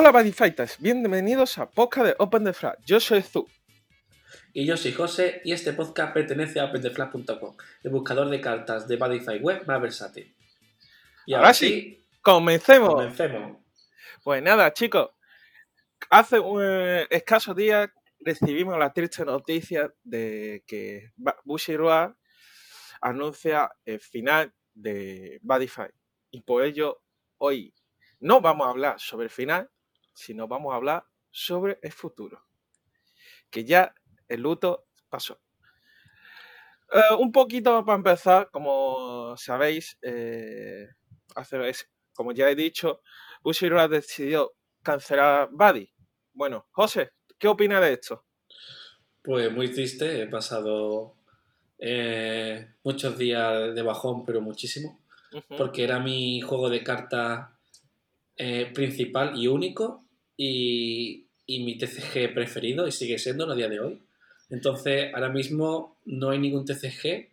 Hola Buddy Fighters, bienvenidos a Podcast de Open the Flag. Yo soy Zu. Y yo soy José y este podcast pertenece a OpenTheFlag.com, el buscador de cartas de Buddyfight web más versátil. Y ahora, sí, comencemos. Comencemos. Pues nada, chicos, hace un eh, escasos días recibimos la triste noticia de que Bushiroa anuncia el final de Buddyfight. Y por ello, hoy no vamos a hablar sobre el final, sino vamos a hablar sobre el futuro. Que ya el luto pasó. Eh, un poquito para empezar, como sabéis, eh, hace, como ya he dicho, Bushiroad ha decidido cancelar Buddy. Bueno, José, ¿qué opinas de esto? Pues muy triste, he pasado eh, muchos días de bajón, pero muchísimo, porque era mi juego de cartas principal y único y, mi TCG preferido y sigue siendo a día de hoy. Entonces, ahora mismo no hay ningún TCG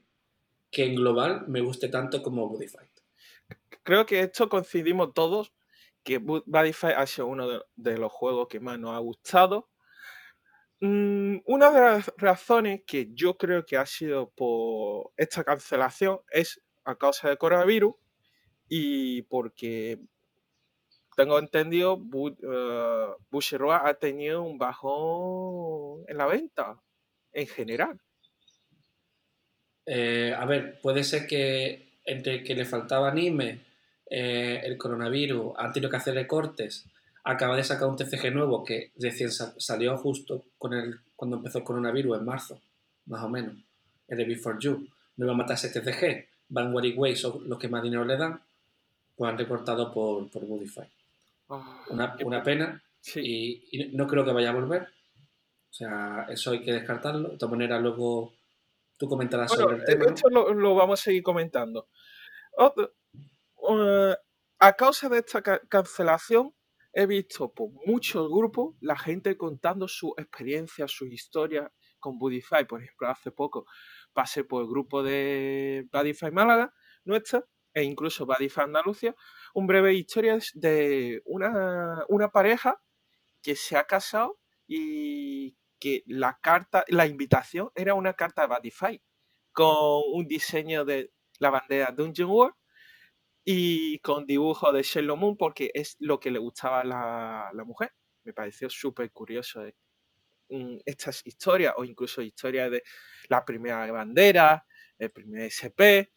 que en global me guste tanto como Buddyfight. Creo que esto coincidimos todos, que Buddyfight ha sido uno de, los juegos que más nos ha gustado. Mm, una de las razones que yo creo que ha sido por esta cancelación es a causa del coronavirus y porque tengo entendido, uh, ha tenido un bajón en la venta en general. Eh, a ver, puede ser que entre que le faltaba anime, eh, el coronavirus, han tenido que hacer recortes, acaba de sacar un TCG nuevo que recién salió justo con el, cuando empezó el coronavirus en marzo, más o menos, el de Before You. No iba a matar ese TCG, Vanguard y Way son los que más dinero le dan, pues han recortado por, por ah, una, pena y, no creo que vaya a volver. O sea, eso hay que descartarlo. De todas maneras, luego tú comentarás sobre el tema. Esto lo, vamos a seguir comentando. Eh, a causa de esta cancelación, he visto por muchos grupos la gente contando su experiencia, su historia con Budify. Por ejemplo, hace poco pasé por el grupo de Budify Málaga, nuestra, e incluso Budify Andalucía, un breve historia de una, una pareja que se ha casado y que la carta, la invitación era una carta de Badify con un diseño de la bandera Dungeon World y con dibujo de Sherlock Moon porque es lo que le gustaba a la, mujer. Me pareció súper curioso eh, estas historias o incluso historias de la primera bandera, el primer SP,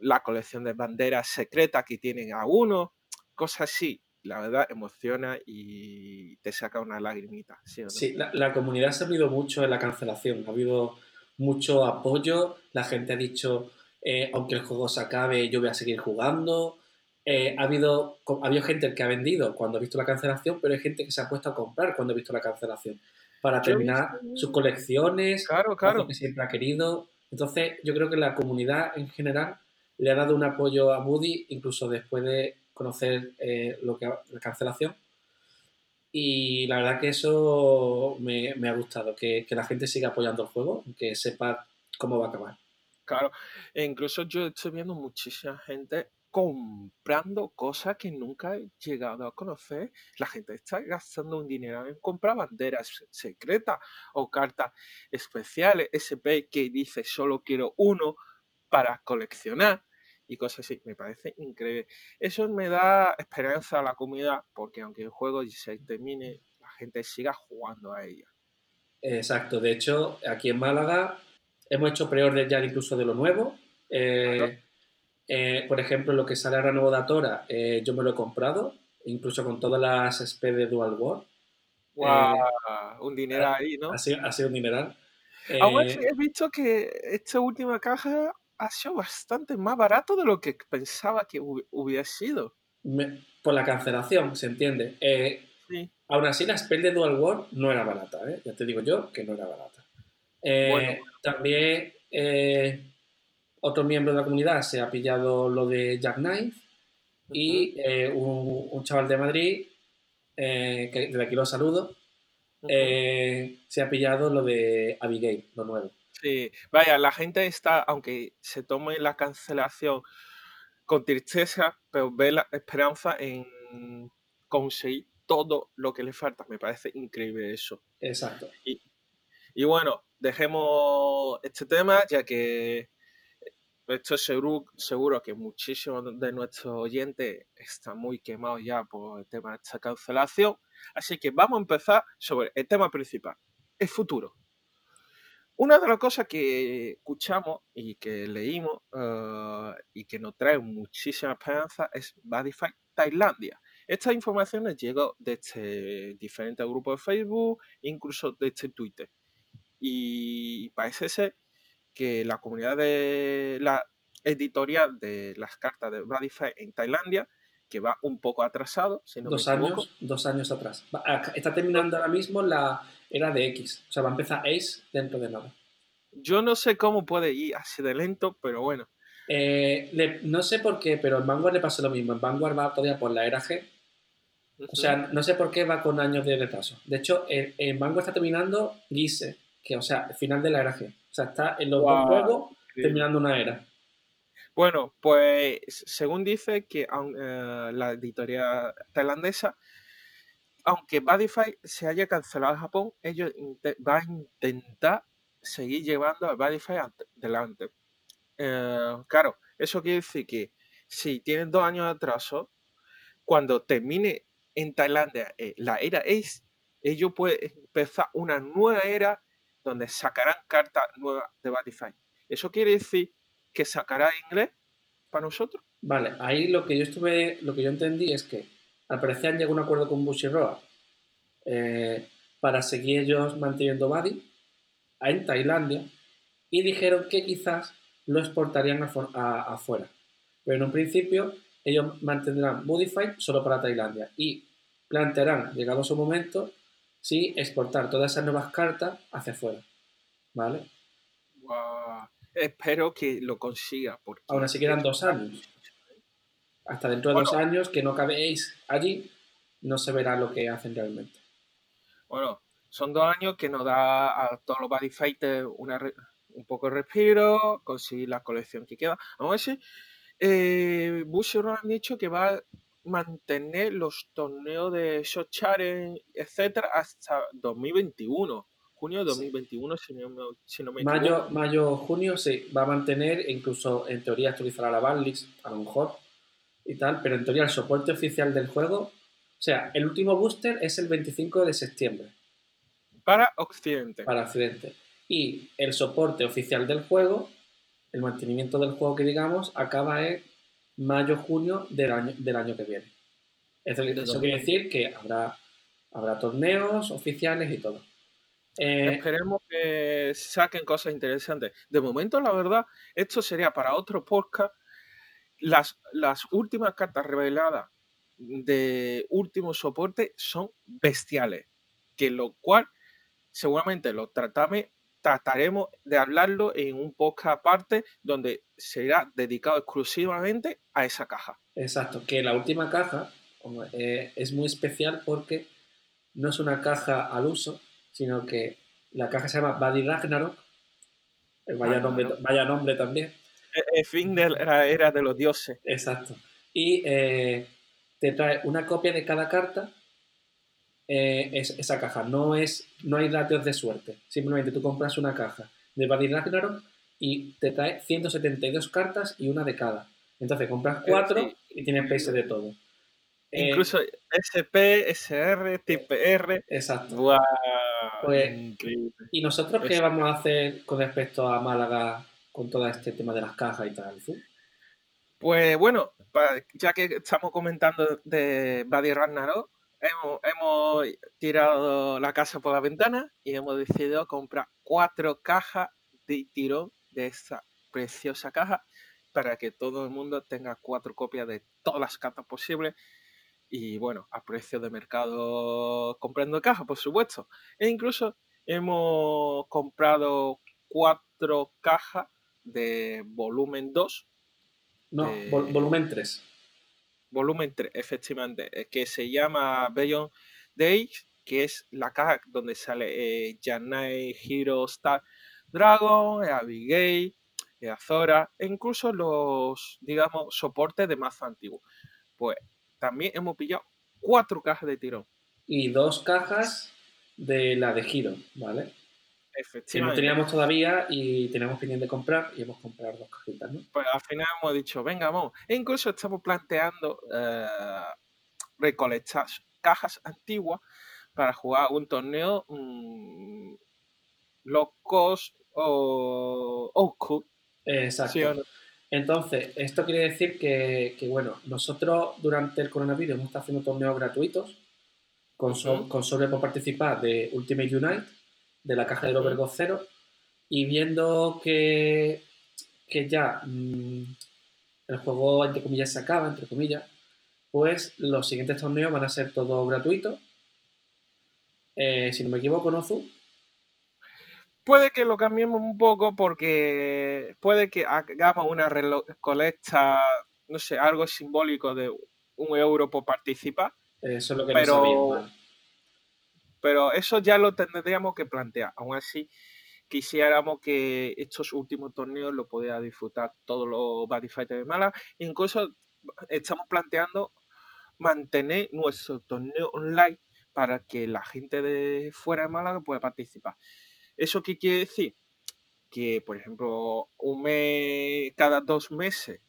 la colección de banderas secretas que tienen a uno, cosas así la verdad emociona y te saca una lagrimita. Sí, la, comunidad se ha habido mucho en la cancelación, ha habido mucho apoyo, la gente ha dicho, eh, aunque el juego se acabe, yo voy a seguir jugando. Eh, ha, habido, ha habido gente que ha vendido cuando ha visto la cancelación, pero hay gente que se ha puesto a comprar cuando ha visto la cancelación para terminar sus colecciones, claro, claro. que siempre ha querido. Entonces, yo creo que la comunidad en general le ha dado un apoyo a Moody, incluso después de conocer eh, lo que la cancelación. Y la verdad que eso me, ha gustado, que, la gente siga apoyando el juego, que sepa cómo va a acabar. Claro, e incluso yo estoy viendo muchísima gente comprando cosas que nunca he llegado a conocer. La gente está gastando un dinero en comprar banderas secretas o cartas especiales, SP que dice solo quiero uno para coleccionar y cosas así. Me parece increíble. Eso me da esperanza a la comunidad porque aunque el juego se termine, la gente siga jugando a ella. Exacto. De hecho, aquí en Málaga hemos hecho pre-order ya incluso de lo nuevo. Eh, eh, por ejemplo, lo que sale ahora nuevo de Atora, eh, yo me lo he comprado, incluso con todas las SP de Dual War. ¡Wow! un dinero ahí, ¿no? Ha sido, ha sido un dineral. Aún así, he visto que esta última caja ha sido bastante más barato de lo que pensaba que hubiera sido. por la cancelación, se entiende. Eh, aún así, la spell de Dual War no era barata, ¿eh? ya te digo yo que no era barata. Eh, también otro miembro de la comunidad se ha pillado lo de Jack Knight y un, chaval de Madrid, que de aquí lo saludo, se ha pillado lo de Abigail, lo nuevo. Sí, vaya, la gente está, aunque se tome la cancelación con tristeza, pero ve la esperanza en conseguir todo lo que le falta. Me parece increíble eso. Exacto. Y, y bueno, dejemos este tema, ya que estoy seguro, seguro que muchísimos de nuestros oyentes están muy quemados ya por el tema de esta cancelación. Así que vamos a empezar sobre el tema principal, el futuro. Una de las cosas que escuchamos y que leímos eh, y que nos trae muchísima esperanza es Badify Tailandia. Estas informaciones llegan desde diferentes grupos de Facebook, incluso desde Twitter. Y parece ser que la comunidad de la editorial de las cartas de Badify en Tailandia, que va un poco atrasado, si no dos me años, dos años atrás. Está terminando ahora mismo la era de X. O sea, va a empezar Ace dentro de nada. Yo no sé cómo puede ir así de lento, pero bueno. Eh, no sé por qué, pero en Vanguard le pasa lo mismo. En Vanguard va todavía por la era G. O sea, no sé por qué va con años de retraso. De hecho, en, Vanguard está terminando Gise, que, o sea, el final de la era G. O sea, está en los dos juegos terminando una era. Bueno, pues según dice que eh, la editorial tailandesa, aunque Badify se haya cancelado en Japón, ellos van a intentar seguir llevando a Badify adelante. Eh, claro, eso quiere decir que si tienen dos años de atraso, cuando termine en Tailandia eh, la era Ace, ellos pueden empezar una nueva era donde sacarán cartas nuevas de Badify. Eso quiere decir que sacará inglés para nosotros. Vale, ahí lo que yo estuve, lo que yo entendí es que al parecer han llegado a un acuerdo con Bushiroa eh, para seguir ellos manteniendo Buddy en Tailandia y dijeron que quizás lo exportarían afuera. Pero en un principio ellos mantendrán Modified solo para Tailandia y plantearán, llegado su momento, sí exportar todas esas nuevas cartas hacia afuera. ¿Vale? Espero que lo consiga. Porque Aún así quedan dos años. Hasta dentro de dos años que no cabéis allí, no se verá lo que hacen realmente. Bueno, son dos años que nos da a todos los body fighters un poco de respiro, conseguir la colección que queda. Aún así, eh, han dicho que va a mantener los torneos de Shot Challenge, etcétera, hasta 2021 junio de 2021, si, no, me mayo, equivoco. Mayo, junio, sí, va a mantener, incluso en teoría actualizará la banlist, a lo mejor, y tal, pero en teoría el soporte oficial del juego, o sea, el último booster es el 25 de septiembre. Para Occidente. Para Occidente. Y el soporte oficial del juego, el mantenimiento del juego que digamos, acaba en mayo-junio del año, del año que viene. Eso, eso quiere decir que habrá, habrá torneos oficiales y todo. Eh, Esperemos que saquen cosas interesantes. De momento, la verdad, esto sería para otro podcast. Las, las últimas cartas reveladas de último soporte son bestiales, que lo cual seguramente lo tratame, trataremos de hablarlo en un podcast aparte donde será dedicado exclusivamente a esa caja. Exacto, que la última caja eh, es muy especial porque no es una caja al uso, sino que la caja se llama Buddy Ragnarok. Eh, vaya, nombre, vaya nombre también. El, fin de la era de los dioses. Exacto. Y eh, te trae una copia de cada carta. Eh, es, esa caja no es no hay ratios de suerte. Simplemente tú compras una caja de Buddy Ragnarok y te trae 172 cartas y una de cada. Entonces compras cuatro y tienes PS de todo. Incluso SP, SR, TPR. Exacto. Pues, ¿Y nosotros qué vamos a hacer con respecto a Málaga con todo este tema de las cajas y tal? Pues bueno, ya que estamos comentando de Buddy Ragnarok, hemos, hemos tirado la casa por la ventana y hemos decidido comprar cuatro cajas de tirón de esa preciosa caja para que todo el mundo tenga cuatro copias de todas las cartas posibles y bueno, a precio de mercado comprando caja, por supuesto. E incluso hemos comprado cuatro cajas de volumen 2. No, volumen 3. Volumen 3, efectivamente, eh, que se llama Beyond Days, que es la caja donde sale eh, Janai, Hero, Star, Dragon, Abigail, Azora, e incluso los, digamos, soportes de más antiguo. Pues también hemos pillado cuatro cajas de tirón. y dos cajas de la de giro, ¿vale? Que no Efectivamente. teníamos todavía y teníamos pendiente de comprar y hemos comprado dos cajitas, ¿no? Pues al final hemos dicho, venga, vamos. E incluso estamos planteando eh, recolectar cajas antiguas para jugar un torneo mm, low cost o school. Exacto. ¿sí o no? Entonces, esto quiere decir que, que, bueno, nosotros durante el coronavirus hemos estado haciendo torneos gratuitos con, so- Ujú. con sobre por participar de Ultimate Unite, de la caja del Ujú. Overgo 0, y viendo que, que ya mm, el juego, entre comillas, se acaba, entre comillas, pues los siguientes torneos van a ser todos gratuitos. Eh, si no me equivoco, ¿no, Zu? Puede que lo cambiemos un poco porque puede que hagamos una recolecta, no sé, algo simbólico de un euro por participar, Eso es lo que Pero- no sabía. pero eso ya lo tendríamos que plantear. Aún así, quisiéramos que estos últimos torneos lo pudiera disfrutar todos los Body Fighters de Málaga. Incluso estamos planteando mantener nuestro torneo online para que la gente de fuera de Málaga pueda participar. ¿Eso qué quiere decir? Que, por ejemplo, un mes, cada dos meses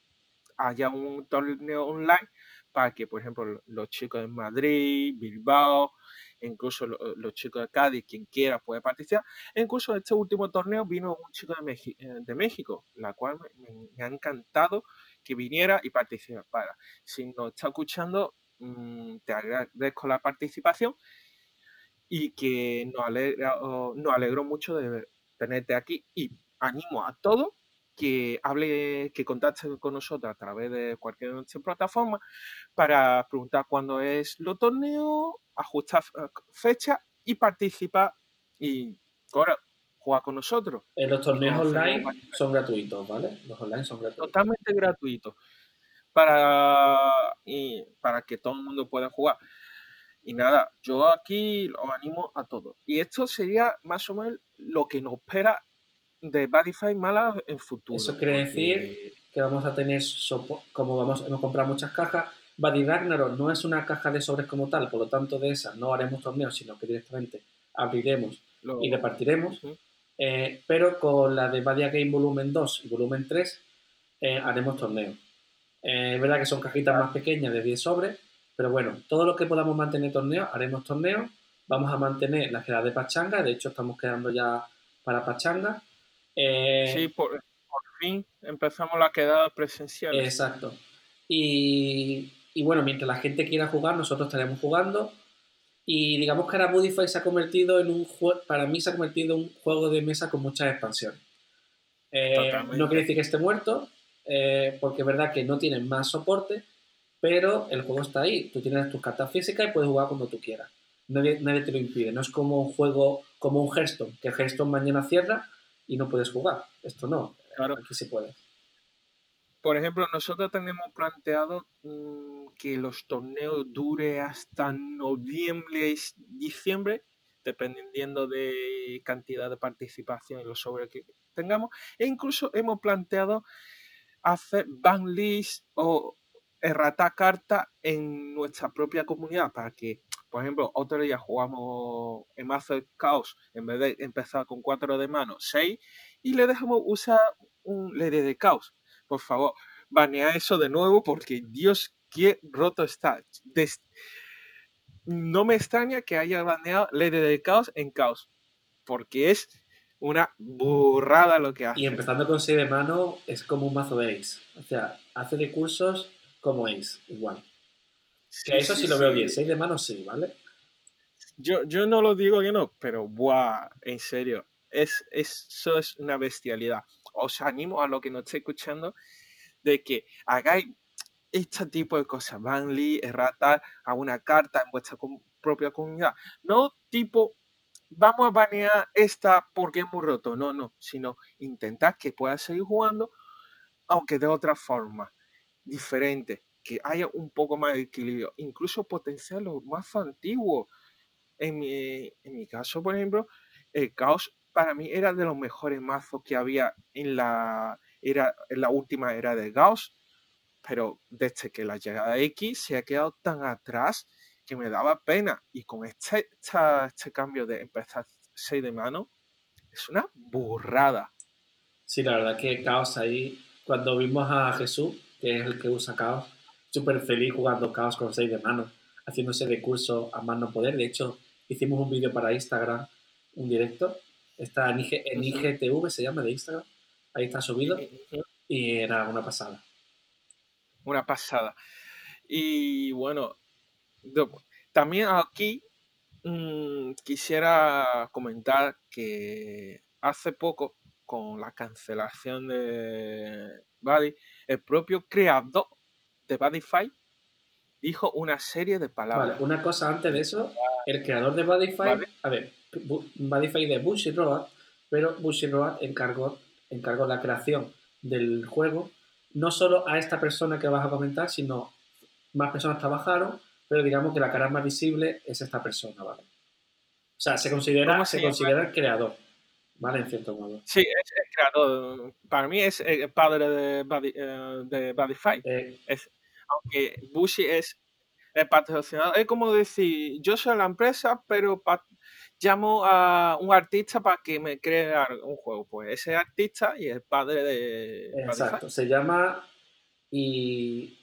haya un torneo online para que, por ejemplo, los chicos de Madrid, Bilbao, incluso lo- los chicos de Cádiz, quien quiera puede participar. E incluso este último torneo vino un chico de, eh, de México, la cual me, me- me ha encantado que viniera y participara. Si nos está escuchando, mm, te agradezco la participación y que nos, alegra, nos alegró mucho de tenerte aquí y animo a todos que hable, que contacten con nosotros a través de cualquier plataformas para preguntar cuándo es los torneos, ajustar eh, fecha y participar y ahora jugar con nosotros. Eh, los torneos online son gratuitos, ¿vale? Los online son gratuitos. totalmente gratuito para, y para que todo el mundo pueda jugar. Y nada, yo aquí los animo a todos. Y esto sería más o menos lo que nos espera de Badify Málaga en futuro. Eso quiere decir que vamos a tener, como vamos, hemos comprado muchas cajas, Buddy Ragnarok no es una caja de sobres como tal, por lo tanto de esa no haremos torneos, sino que directamente abriremos y repartiremos. Eh, pero con la de Badia Game Volumen 2 y Volumen 3 eh, haremos torneos. Eh, es verdad que son cajitas más pequeñas de 10 sobres, pero bueno, todo lo que podamos mantener torneos, haremos torneos. Vamos a mantener la quedada de Pachanga, de hecho estamos quedando ya para Pachanga. Eh, Sí, por, por fin empezamos la quedada presencial. Exacto. Y, y bueno, mientras la gente quiera jugar, nosotros estaremos jugando. Y digamos que ahora Budify se ha convertido en un juego, para mí se ha convertido en un juego de mesa con muchas expansiones. Eh, no quiere decir que esté muerto, eh, porque es verdad que no tiene más soporte, pero el juego está ahí. Tú tienes tus cartas físicas y puedes jugar cuando tú quieras. Nadie, nadie te lo impide. No es como un juego, como un Hearthstone, que el Hearthstone mañana cierra y no puedes jugar. Esto no, Claro. aquí se puede. Por ejemplo, nosotros tenemos planteado mm, que los torneos dure hasta noviembre diciembre, dependiendo de cantidad de participación y los sobres que tengamos. E incluso hemos planteado hacer ban list o errata carta en nuestra propia comunidad para que, por ejemplo, otro día jugamos en mazo de caos, en vez de empezar con 4 de mano, 6, y le dejamos usar un Lady de caos por favor, banea eso de nuevo porque Dios, qué roto está. Des- No me extraña que haya baneado Lady de Caos en Caos, porque es una burrada lo que hace. Y empezando con 6 de mano es como un mazo de Ace. O sea, hace recursos como Ace, igual. Sí, Que eso sí, sí, lo veo bien. 6 de mano sí, ¿vale? Yo, yo no lo digo que no, pero buah, en serio, es, eso es una bestialidad. Os animo a lo que nos esté escuchando de que hagáis este tipo de cosas, banly, errata a una carta en vuestra com- propia comunidad. No tipo, vamos a banear esta porque es muy roto, no, no, sino intentad que pueda seguir jugando, aunque de otra forma, diferente, que haya un poco más de equilibrio, incluso potenciar los más antiguos. En mi, en mi caso, por ejemplo, el caos para mí era de los mejores mazos que había en la, era, en la última era de Gauss, pero desde que la llegada de X se ha quedado tan atrás que me daba pena. Y con este, esta- este cambio de empezar 6 de mano, es una burrada. Sí, la verdad que Caos ahí, cuando vimos a Jesús, que es el que usa Caos, súper feliz jugando Caos con 6 de mano, haciéndose de curso a más no poder. De hecho, hicimos un vídeo para Instagram, un directo. Está en, IG en Ujú. IGTV, se llama, de Instagram. Ahí está subido. Y era una pasada. Una pasada. Y bueno, también aquí mm, quisiera comentar que hace poco, con la cancelación de Buddy, el propio creador de Buddyfy dijo una serie de Vale, palabras. una cosa antes de eso, el creador de Buddyfy, Vale. a ver, Buddyfy de Bushy Road, pero Bushy Road encargó, encargó la creación del juego no solo a esta persona que vas a comentar, sino más personas trabajaron, pero digamos que la cara más visible es esta persona, ¿vale? O sea, se considera, ¿Cómo se considera el creador, ¿vale? En cierto modo. Sí, es el creador. Para mí es el padre de, Buddy, eh, de Buddyfy. Eh, Es, aunque Bushi es el patrocinador, es como decir, yo soy la empresa, pero llamo a un artista para que me cree un juego. Pues ese artista y el padre de exacto, se llama y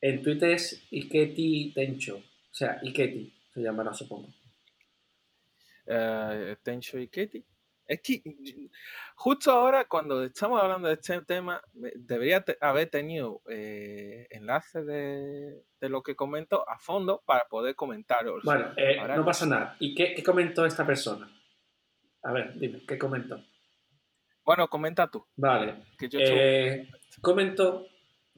en Twitter es Iketi Tencho, o sea, Iketi se llamará, supongo. eh, Tencho y Katie. Es que justo ahora, cuando estamos hablando de este tema, debería te- haber tenido eh, enlaces de, de lo que comento a fondo para poder comentaros. Bueno, eh, no pasa nada. ¿Y qué, qué comentó esta persona? A ver, dime, ¿qué comentó? Bueno, comenta tú. Vale, Que yo eh, comentó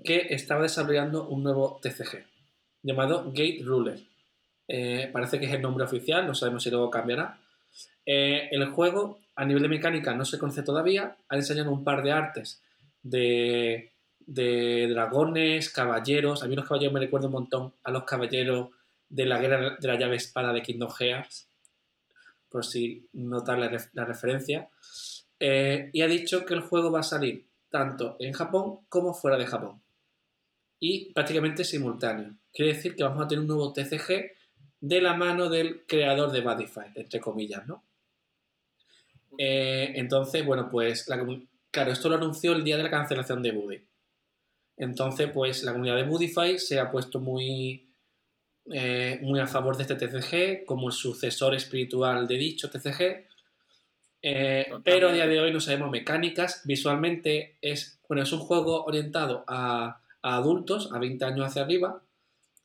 que estaba desarrollando un nuevo TCG llamado Gate Ruler. Eh, parece que es el nombre oficial, no sabemos si luego cambiará. El juego, a nivel de mecánica, no se conoce todavía. Ha enseñado un par de artes de, dragones, caballeros. A mí los caballeros me recuerdan un montón a los caballeros de la guerra de la llave espada de Kingdom Hearts, por si notar la, ref- referencia. Eh, y ha dicho que el juego va a salir tanto en Japón como fuera de Japón. Y prácticamente simultáneo. Quiere decir que vamos a tener un nuevo TCG de la mano del creador de Buddyfy, entre comillas, ¿no? Eh, entonces, bueno, pues la claro, esto lo anunció el día de la cancelación de Buddy. Entonces, pues la comunidad de Buddyfy se ha puesto muy, eh, muy a favor de este TCG, como el sucesor espiritual de dicho TCG. Eh, pero a día de hoy no sabemos mecánicas. Visualmente es, bueno, es un juego orientado a, a adultos, a 20 años hacia arriba.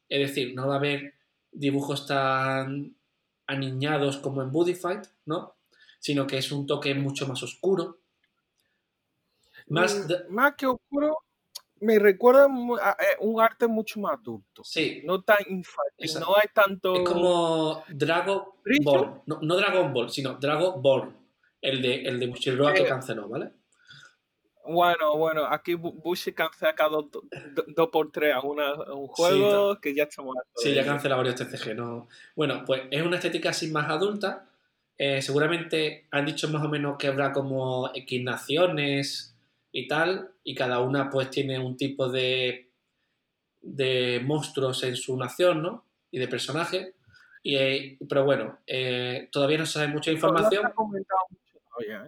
Es decir, no va a haber dibujos tan aniñados como en Buddyfight, ¿no? Sino que es un toque mucho más oscuro. Más, Mm, de- más que oscuro, me recuerda a- a un arte mucho más adulto. sí, No tan infantil, Exacto. no hay tanto. Es como Dragon. Ball. No, no Dragon Ball, sino Dragon Ball. El de, el de Bushiroad que Eh, canceló, ¿vale? Bueno, bueno, aquí Bu- Bushi cancela cada dos do, do por tres a, una- a un juego que ya estamos Sí, ya cancela varios TCG. ¿no? Bueno, pues es una estética así más adulta. Eh, seguramente han dicho más o menos que habrá como equinaciones y tal. Y cada una pues tiene un tipo de, de monstruos en su nación, ¿no? Y de personajes. Y, eh, pero bueno, eh, todavía no se sabe mucha información.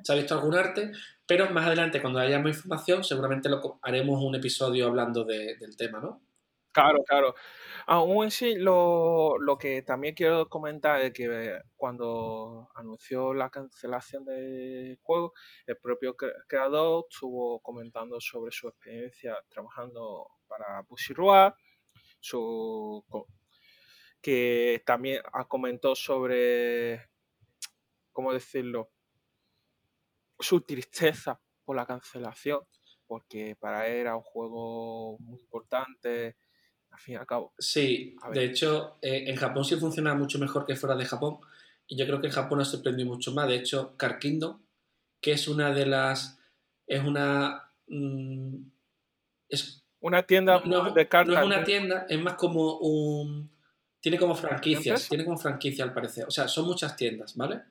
se ha visto algún arte, pero más adelante, cuando haya más información, seguramente lo, haremos un episodio hablando de- del tema, ¿no? Claro, claro. Aún así, lo, lo que también quiero comentar es que cuando anunció la cancelación del juego, el propio cre- creador estuvo comentando sobre su experiencia trabajando para Bushiroad, su, que también ha comentado sobre, ¿cómo decirlo? Su tristeza por la cancelación, porque para él era un juego muy importante, al fin y al cabo. Sí, de hecho, eh, en Japón sí funciona mucho mejor que fuera de Japón, y yo creo que en Japón nos sorprendió mucho más. De hecho, Car Kingdom, que es una de las. Es una. mm, es Una tienda no, de cartas. no es una tienda, es más como un. Tiene como franquicias, tiene como franquicia al parecer. O sea, son muchas tiendas, ¿vale?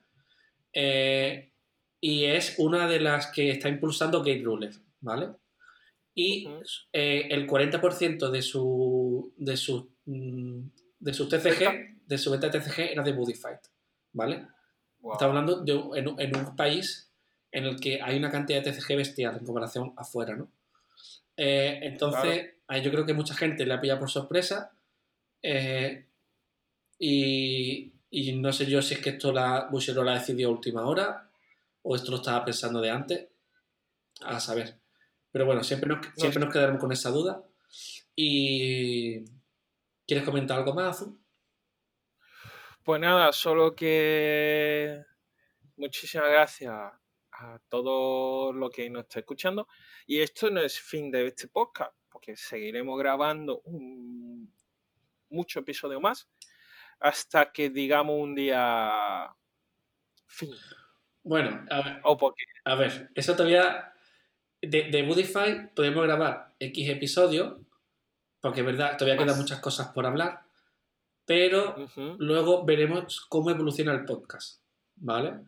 Eh, y es una de las que está impulsando Gate Ruler, ¿vale? Y eh, el 40% de, su, de sus mm, de su TCG, de su beta TCG era de Buddy Fight, ¿vale? Wow. Estamos hablando de un- en, un- en un país en el que hay una cantidad de TCG bestial en comparación afuera, ¿no? Eh, entonces, ahí yo creo que mucha gente le ha pillado por sorpresa eh, y, y no sé yo si es que esto la Bushero la decidió a última hora o esto lo estaba pensando de antes, a saber. Pero bueno, siempre nos, siempre nos quedaremos con esa duda. Y ¿quieres comentar algo más, Azul? Pues nada, solo que muchísimas gracias a todo lo que nos está escuchando. Y esto no es fin de este podcast, porque seguiremos grabando un, mucho episodio más hasta que digamos un día fin. Bueno, a ver, O porque A ver, eso todavía. De, de Budify podemos grabar X episodios, porque es verdad, todavía quedan muchas cosas por hablar, pero luego veremos cómo evoluciona el podcast, ¿vale?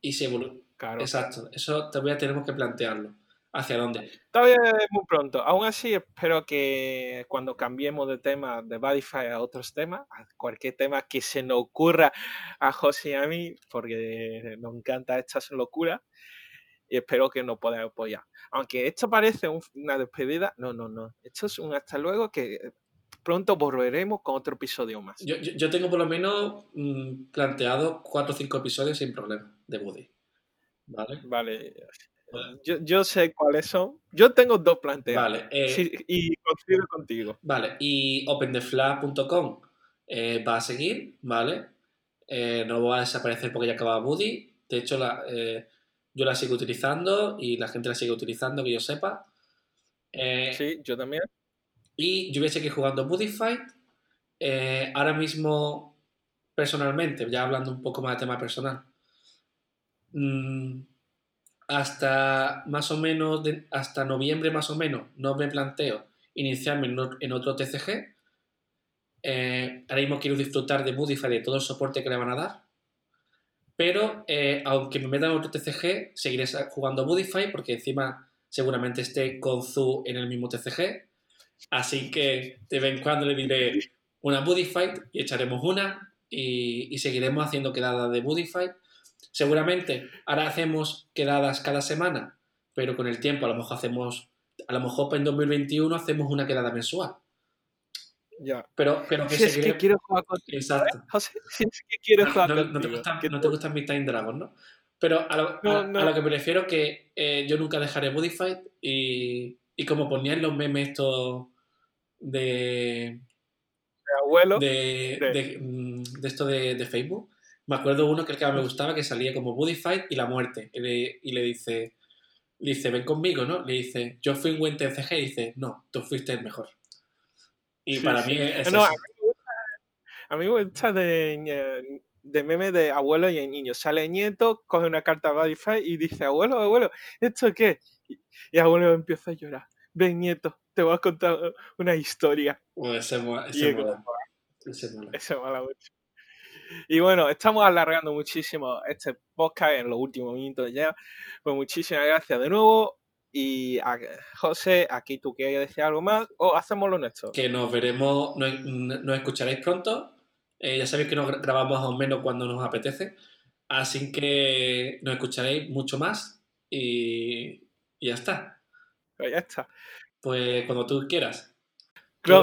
Y si evoluciona. Claro. Exacto, eso todavía tenemos que plantearlo. ¿Hacia dónde? Todavía es muy pronto. Aún así, espero que cuando cambiemos de tema de Badify a otros temas, a cualquier tema que se nos ocurra a José y a mí, porque nos encanta estas locuras, y espero que nos podáis apoyar. Aunque esto parece un- una despedida, no, no, no. Esto es un hasta luego que pronto volveremos con otro episodio más. Yo, yo- yo tengo por lo menos mm, planteado cuatro o cinco episodios sin problema de Buddy. ¿Vale? Vale. Yo, yo sé cuáles son. Yo tengo dos planteados. Vale. eh, Sí, y coincido contigo. Vale, y opentheflag.com eh, va a seguir, ¿vale? Eh, no va a desaparecer porque ya acaba Buddy. De hecho, la, eh, yo la sigo utilizando y la gente la sigue utilizando, que yo sepa. Eh, Sí, yo también. Y yo voy a seguir jugando Fight. Eh, ahora mismo, personalmente, ya hablando un poco más de tema personal, mm, hasta más o menos, de- hasta noviembre más o menos, no me planteo iniciarme en, otro TCG. Eh, ahora mismo quiero disfrutar de Fight, de todo el soporte que le van a dar. Pero eh, aunque me metan otro TCG, seguiré jugando Fight porque encima seguramente esté con Zu en el mismo TCG. Así que de vez en cuando le diré una Fight y echaremos una y, seguiremos haciendo quedadas de Fight. Seguramente ahora hacemos quedadas cada semana, pero con el tiempo a lo mejor hacemos, a lo mejor en 2021 hacemos una quedada mensual. Ya. Pero, pero que Si es que quiero jugar contigo. Exacto. José, si es que quiero No, jugar no- no te gustan, no te gustan mis Time Dragons, ¿no? Pero a lo, No, a- no. a lo que me refiero que eh, yo nunca dejaré Buddy Fight y, y como ponía en los memes estos de, de abuelo. de, De- de, mm, de esto de, de Facebook, me acuerdo uno que el que más me gustaba que salía como Buddy Fight y la muerte y le, y le dice le dice ven conmigo, ¿no? Le dice yo fui un buen TCG y dice no, tú fuiste el mejor. Y Sí, para sí. mí es No, a eso. mí me gusta, a mí me gusta de, de meme de abuelo y el niño. Sale el nieto, coge una carta Badify y dice, abuelo, abuelo, ¿esto qué? Y, y abuelo empieza a llorar. Ven, nieto, te voy a contar una historia. Ese mola, Y ese es como, mola, ese mola. Eso mola mucho. Y bueno, estamos alargando muchísimo este podcast en los últimos minutos ya. Pues muchísimas gracias de nuevo. Y a José, aquí tú quieres decir algo más o hacemos lo nuestro. que nos veremos, nos, nos escucharéis pronto. Eh, ya sabéis que nos gra- grabamos más o menos cuando nos apetece. Así que nos escucharéis mucho más y, y ya está. Pues ya está. Pues cuando tú quieras. Creo